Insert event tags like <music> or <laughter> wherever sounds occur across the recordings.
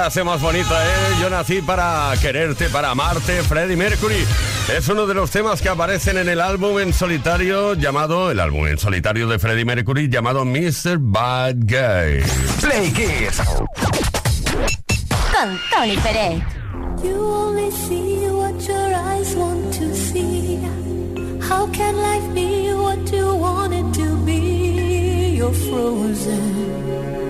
frase más bonita, ¿eh? Yo nací para quererte, para amarte, Freddie Mercury. Es uno de los temas que aparecen en el álbum en solitario llamado, el álbum en solitario de Freddie Mercury llamado Mr. Bad Guy. Play Kiss. Con Tony Pérez. You only see what your eyes want to see. How can life be what you want it to be? You're frozen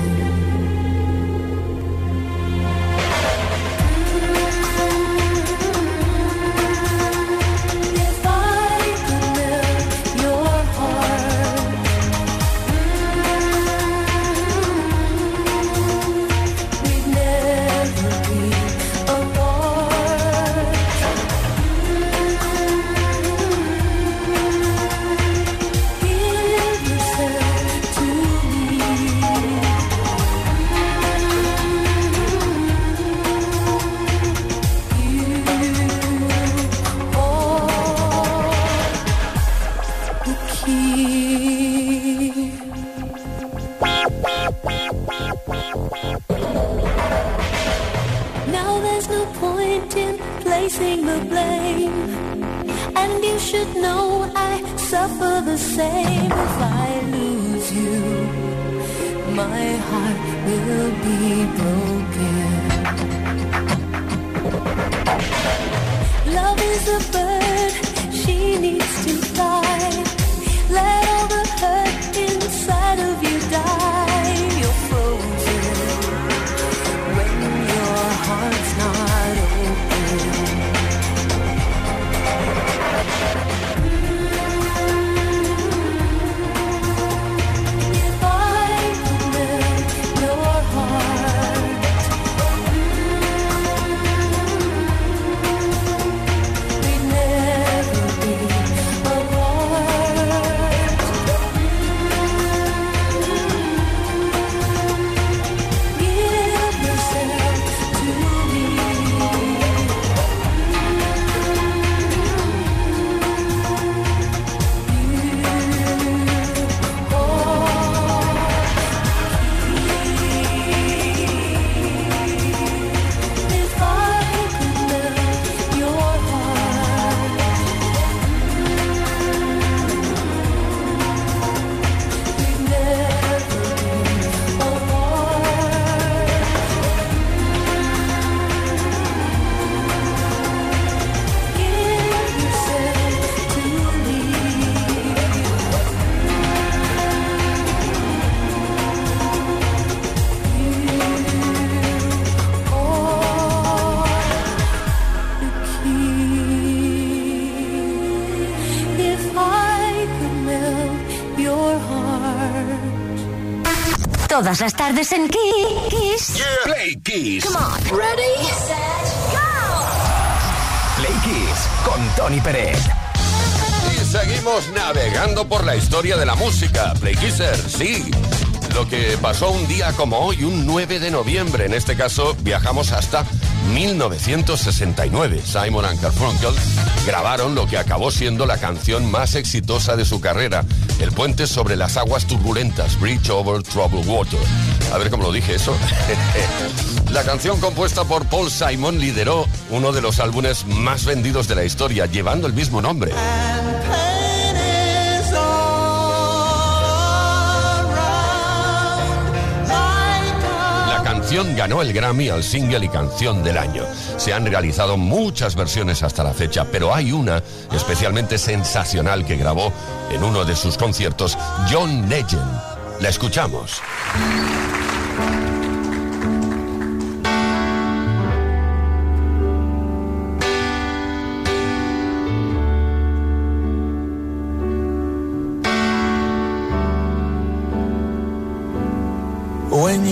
Todas las tardes en Kiss. Play Kiss. Come on. Ready, set, go. Play Kiss con Tony Pérez. Y seguimos navegando por la historia de la música. Play Kisser, sí. Lo que pasó un día como hoy, un 9 de noviembre. En este caso, viajamos hasta 1969. Simon and Garfunkel grabaron lo que acabó siendo la canción más exitosa de su carrera, El puente sobre las aguas turbulentas, Bridge over Troubled Water. A ver cómo lo dije eso. <laughs> la canción compuesta por Paul Simon lideró uno de los álbumes más vendidos de la historia, llevando el mismo nombre. Ganó el Grammy al single y canción del año. Se han realizado muchas versiones hasta la fecha, pero hay una especialmente sensacional que grabó en uno de sus conciertos John Legend. La escuchamos. when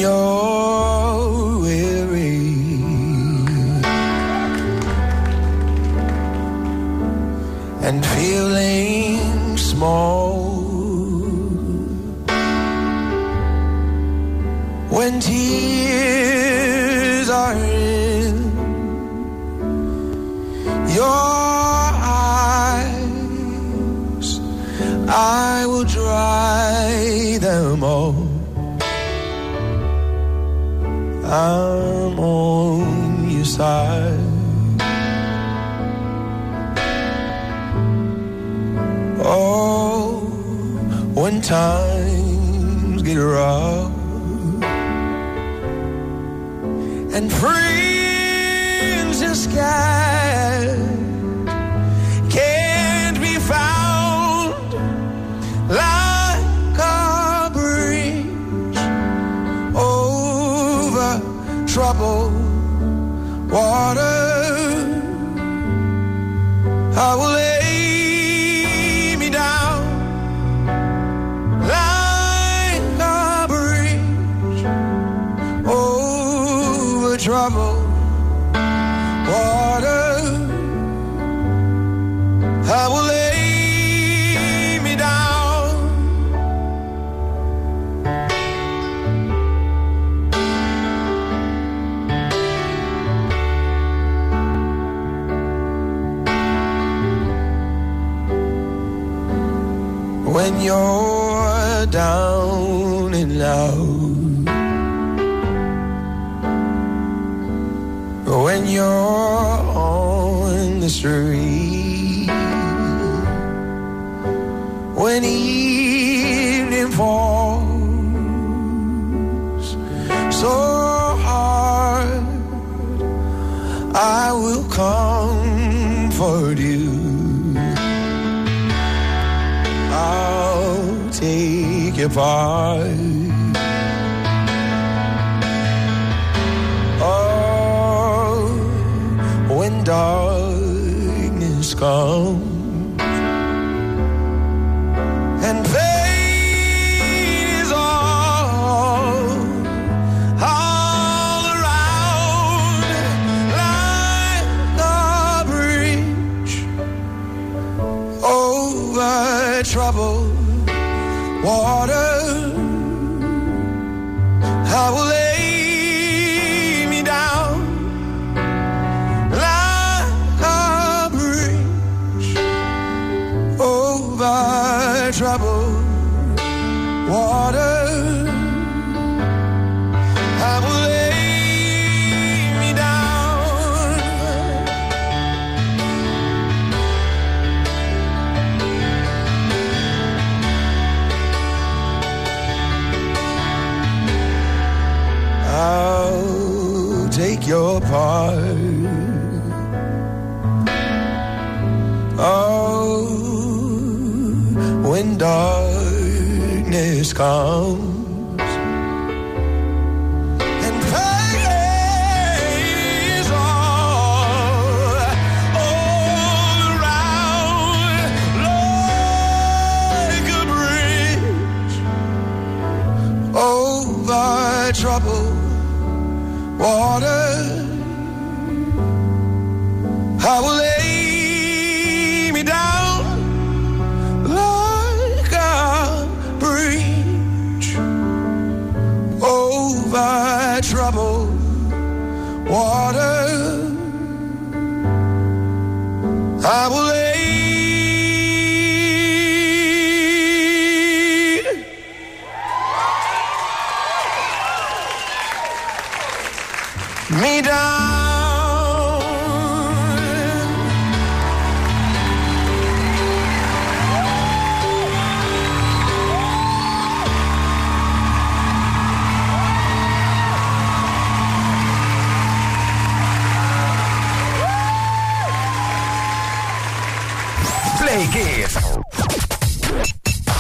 Play Kids.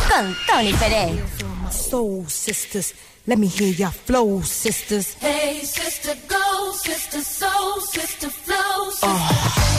Con Tony Pérez. Soul sisters, let me hear your flow, sisters. Hey, sister, go, sister, soul, sister, flow, ah. sister. Oh.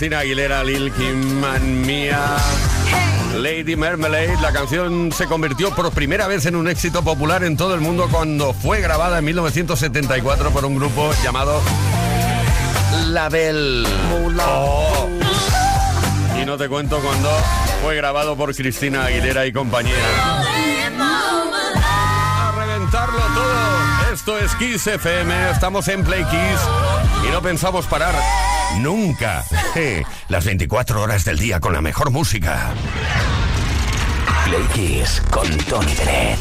Cristina Aguilera, Lil Kim, and Mia. Lady Marmalade, la canción se convirtió por primera vez en un éxito popular en todo el mundo cuando fue grabada en 1974 por un grupo llamado La Belle. Oh. Y no te cuento cuando fue grabado por Cristina Aguilera y compañía. A reventarlo todo. Esto es Kiss FM, estamos en Play Kiss y no pensamos parar nunca. Las 24 horas del día con la mejor música. Play Kiss con Tony Peret.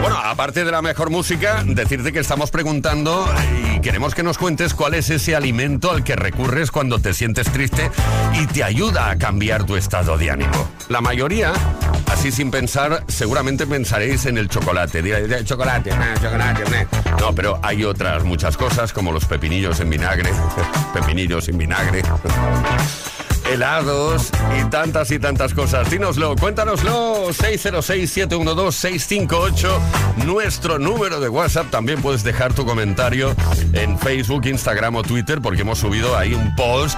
Bueno, aparte de la mejor música, decirte que estamos preguntando y queremos que nos cuentes cuál es ese alimento al que recurres cuando te sientes triste y te ayuda a cambiar tu estado de ánimo. La mayoría, así sin pensar, seguramente pensaréis en el chocolate. Diréis, chocolate, ah, chocolate, meh". No, pero hay otras muchas cosas como los pepinillos en vinagre, <laughs> pepinillos en vinagre. <laughs> helados y tantas y tantas cosas. Dínoslo, cuéntanoslo. 606-712-658, nuestro número de WhatsApp. También puedes dejar tu comentario en Facebook, Instagram o Twitter, porque hemos subido ahí un post.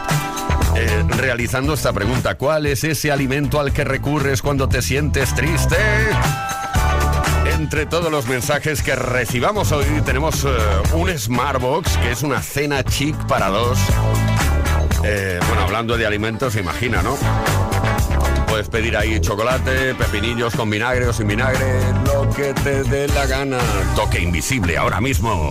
Eh, realizando esta pregunta, ¿cuál es ese alimento al que recurres cuando te sientes triste? Entre todos los mensajes que recibamos hoy tenemos eh, un Smartbox, que es una cena chic para dos. Eh, bueno, hablando de alimentos, imagina, ¿no? Puedes pedir ahí chocolate, pepinillos con vinagre o sin vinagre, lo que te dé la gana. Toque invisible ahora mismo.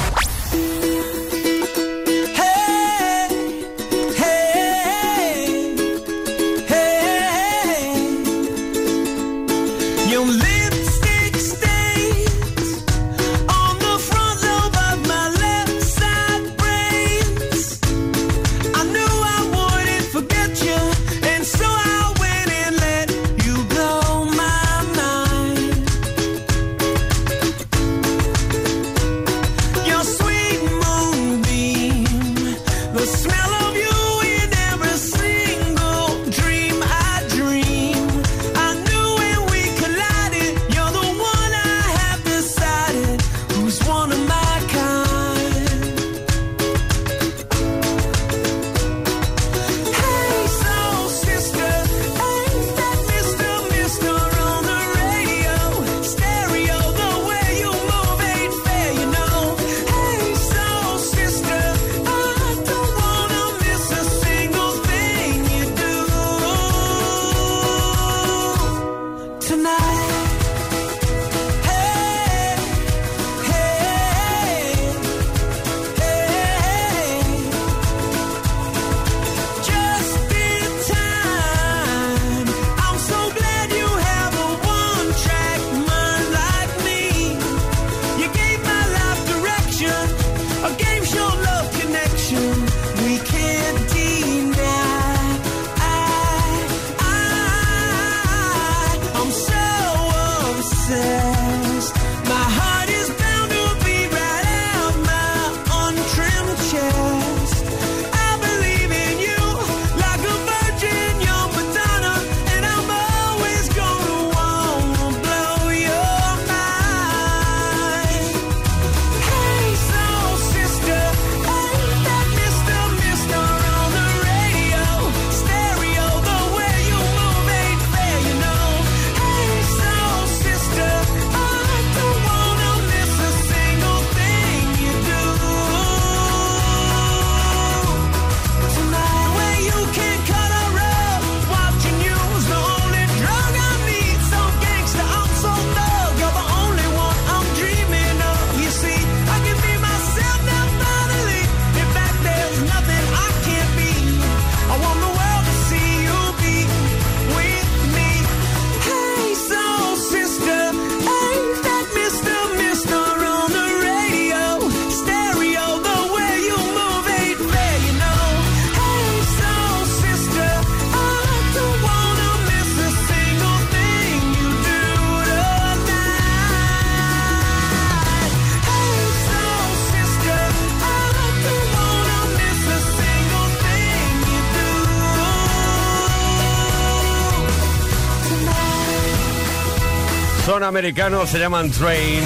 Americanos se llaman Train.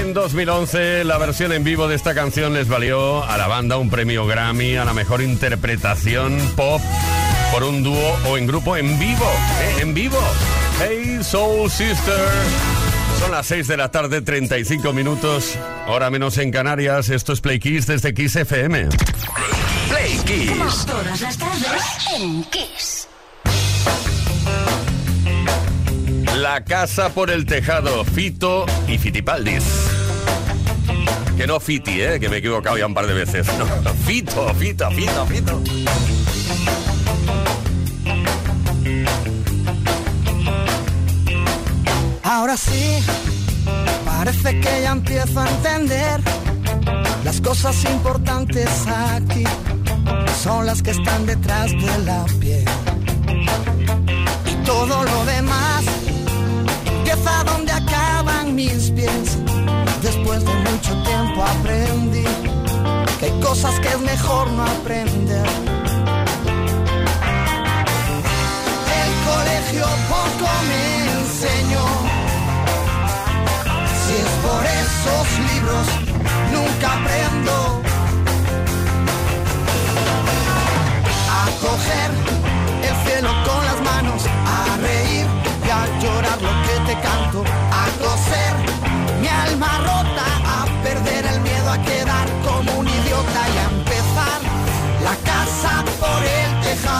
En 2011 la versión en vivo de esta canción les valió a la banda un premio Grammy a la mejor interpretación pop por un dúo o en grupo en vivo. ¿eh? En vivo. Hey Soul Sister. Son las 6 de la tarde, 35 minutos. Hora menos en Canarias. Esto es Play Kiss desde Kiss FM. Play Kiss. Todas las tardes en Kiss. La casa por el tejado, Fito y Fitipaldis. Que no Fiti, ¿eh? que me he equivocado ya un par de veces. <laughs> Fito, Fito, Fito, Fito. Ahora sí, parece que ya empiezo a entender las cosas importantes aquí son las que están detrás de la piel. Y todo lo demás empieza donde acaban mis pies. Después de mucho tiempo aprendí que hay cosas que es mejor no aprender. El colegio poco me enseñó. Si es por esos libros, nunca aprendo.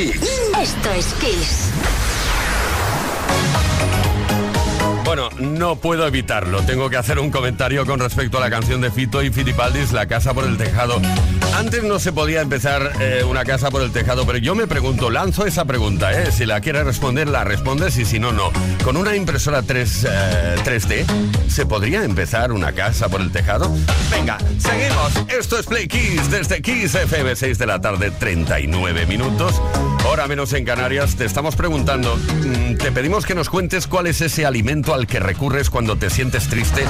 Kiss. Esto es Kiss. No puedo evitarlo. Tengo que hacer un comentario con respecto a la canción de Fito y Fitipaldis, La Casa por el Tejado. Antes no se podía empezar eh, una casa por el tejado, pero yo me pregunto, lanzo esa pregunta, ¿eh? Si la quieres responder, la respondes y si no, no. Con una impresora 3, eh, 3D, ¿se podría empezar una casa por el tejado? Venga, seguimos. Esto es Play Kiss desde Kiss FM, 6 de la tarde, 39 minutos. Hora menos en Canarias. Te estamos preguntando, mm, te pedimos que nos cuentes cuál es ese alimento al que recurres cuando te sientes triste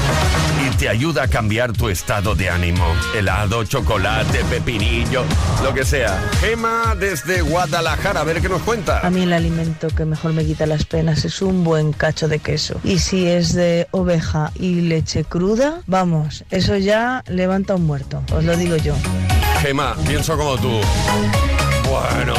y te ayuda a cambiar tu estado de ánimo. Helado, chocolate, pepinillo, lo que sea. Gema desde Guadalajara, a ver qué nos cuenta. A mí el alimento que mejor me quita las penas es un buen cacho de queso. Y si es de oveja y leche cruda, vamos, eso ya levanta un muerto, os lo digo yo. Gema, pienso como tú. Bueno,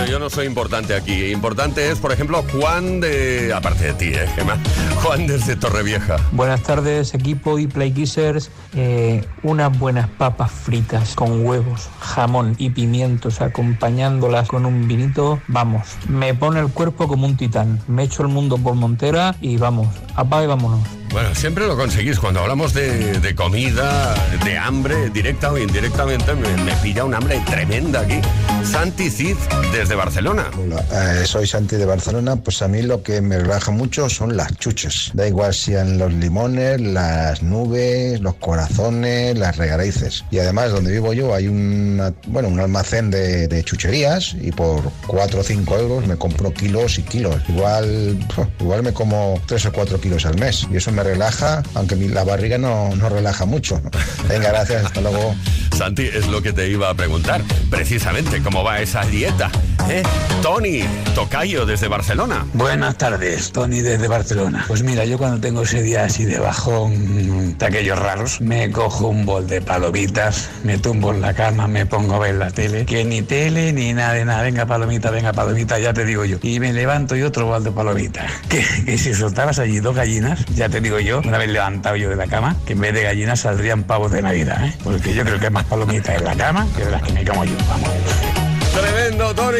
pero yo no soy importante aquí. Importante es, por ejemplo, Juan de... Aparte de ti, ¿eh, Gema? <laughs> Juan desde Torrevieja. Buenas tardes, equipo y Play Kissers. Eh, unas buenas papas fritas con huevos, jamón y pimientos acompañándolas con un vinito. Vamos, me pone el cuerpo como un titán. Me echo el mundo por montera y vamos, apaga y vámonos. Bueno, siempre lo conseguís. Cuando hablamos de, de comida, de hambre, directa o indirectamente, me, me pilla un hambre tremenda aquí. Santi Cid, desde Barcelona. Hola, eh, soy Santi de Barcelona, pues a mí lo que me relaja mucho son las chuches. Da igual sean los limones, las nubes, los corazones, las regalices. Y además donde vivo yo hay una, bueno, un almacén de, de chucherías y por 4 o 5 euros me compro kilos y kilos. Igual, igual me como 3 o 4 kilos al mes. Y eso me relaja, aunque mi- la barriga no, no relaja mucho. Venga, gracias, hasta luego. <laughs> Santi, es lo que te iba a preguntar. Precisamente, ¿cómo va esa dieta? ¿Eh? Tony, Tocayo, desde Barcelona. Buenas tardes, Tony desde Barcelona. Pues mira, yo cuando tengo ese día así de bajón de aquellos raros, me cojo un bol de palomitas, me tumbo en la cama, me pongo a ver la tele, que ni tele ni nada de nada, venga palomita, venga palomita, ya te digo yo. Y me levanto y otro bol de palomitas. <laughs> Que, que si soltabas allí dos gallinas, ya te digo yo, una vez levantado yo de la cama, que en vez de gallinas saldrían pavos de Navidad, ¿eh? Porque yo creo que hay más palomitas en la cama que de las que me como yo, vamos. Tremendo, Tony.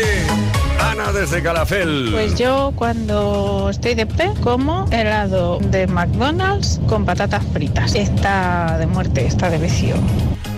Ana desde Calafel. Pues yo cuando estoy de pre como helado de McDonald's con patatas fritas. Está de muerte, está de vicio.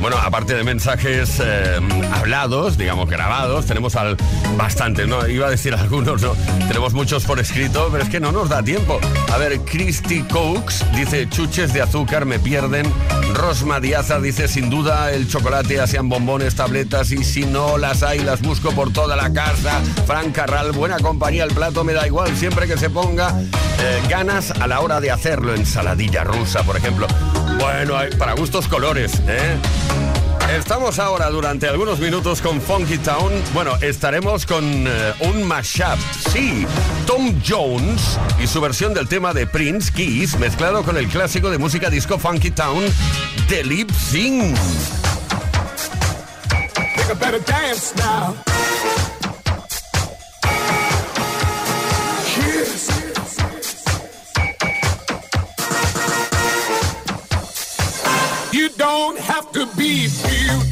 Bueno, aparte de mensajes eh, hablados, digamos grabados, tenemos al bastante, ¿no? Iba a decir <laughs> algunos, ¿no? Tenemos muchos por escrito, pero es que no nos da tiempo. A ver, Christy Cokes dice, chuches de azúcar me pierden. Rosma Diaza dice, sin duda el chocolate, hacían bombones, tabletas y si no las hay, las busco por toda la casa. Frank Carral, buena compañía, el plato me da igual, siempre que se ponga eh, ganas a la hora de hacerlo. Ensaladilla rusa, por ejemplo. Bueno, para gustos colores, ¿eh? Estamos ahora durante algunos minutos con Funky Town. Bueno, estaremos con eh, un mashup. Sí, Tom Jones y su versión del tema de Prince Keys mezclado con el clásico de música disco Funky Town de Lip Sing. To be beautiful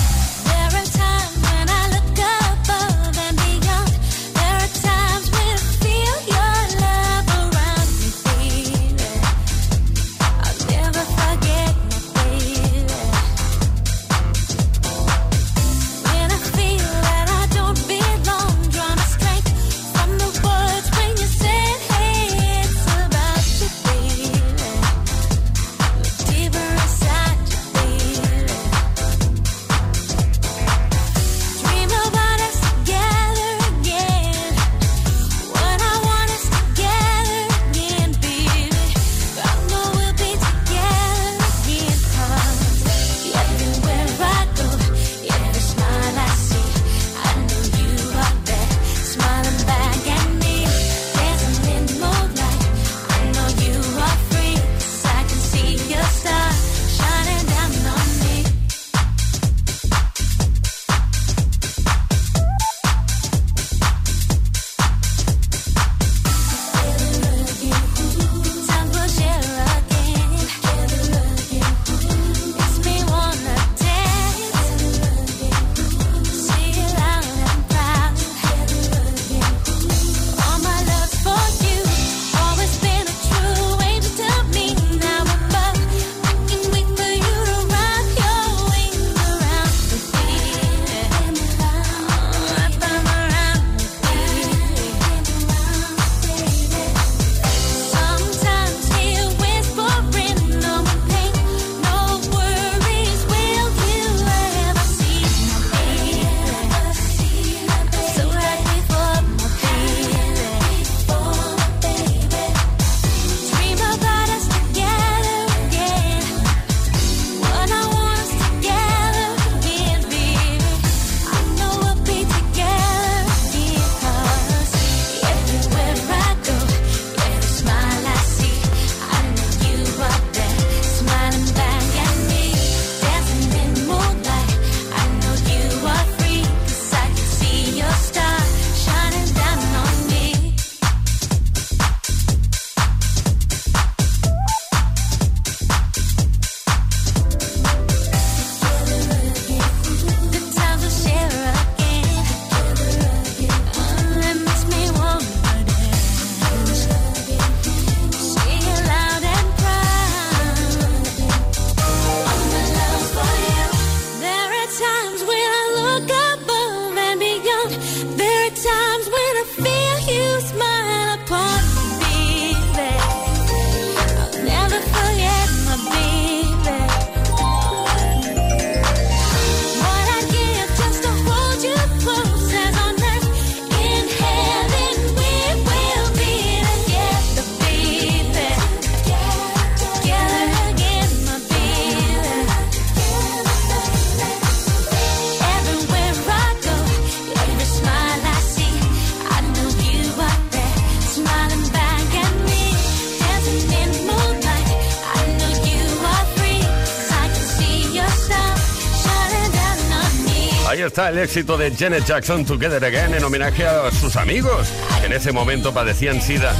Está el éxito de Janet Jackson Together Again en homenaje a sus amigos que en ese momento padecían sida.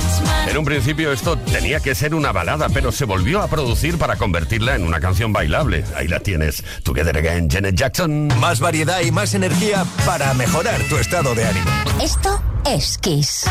En un principio esto tenía que ser una balada, pero se volvió a producir para convertirla en una canción bailable. Ahí la tienes, Together Again, Janet Jackson. Más variedad y más energía para mejorar tu estado de ánimo. Esto es Kiss.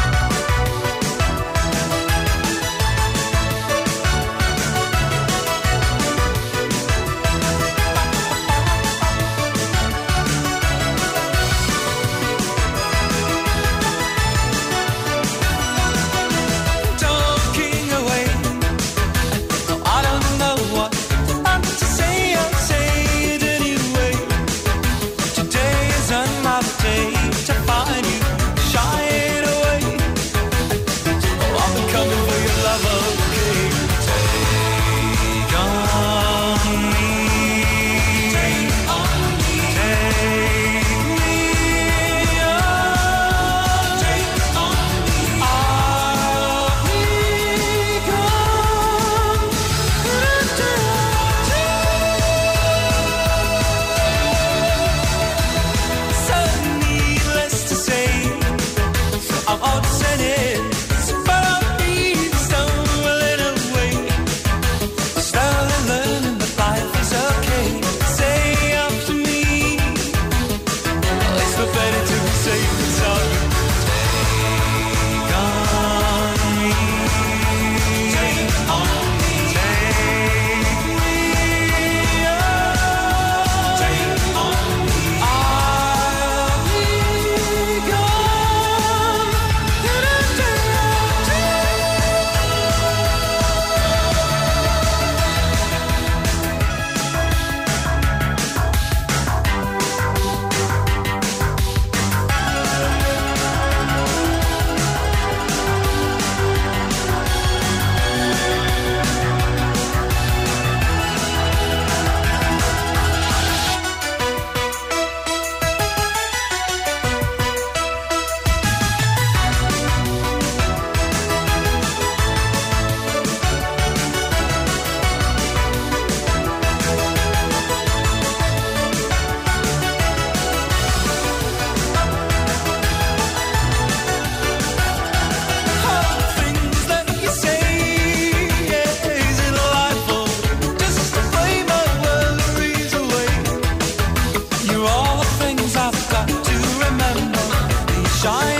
Be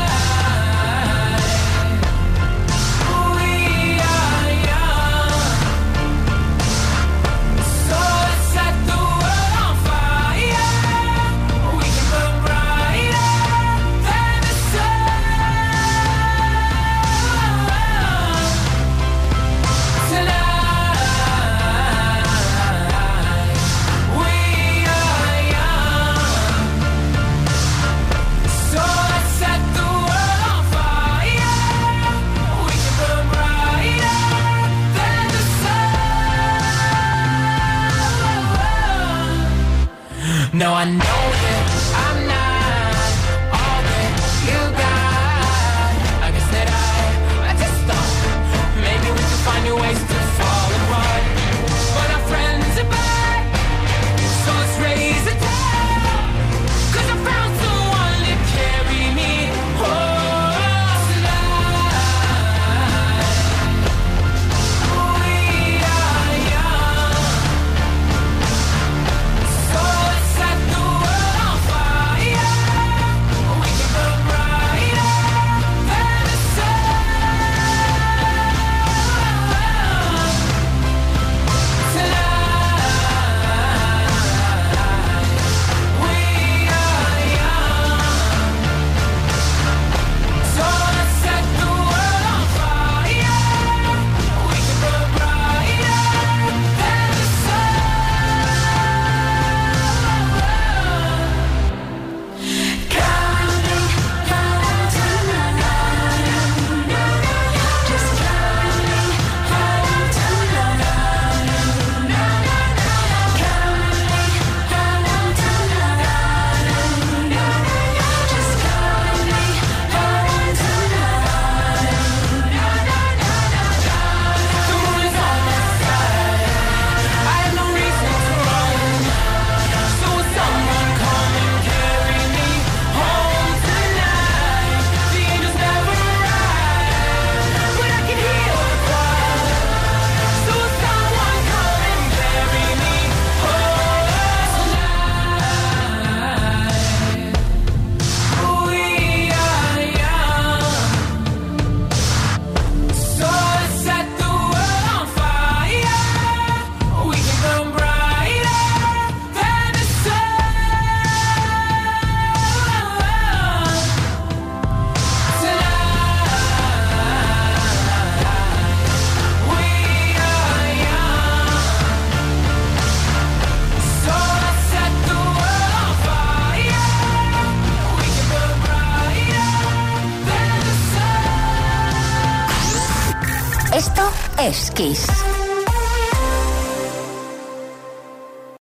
No, I know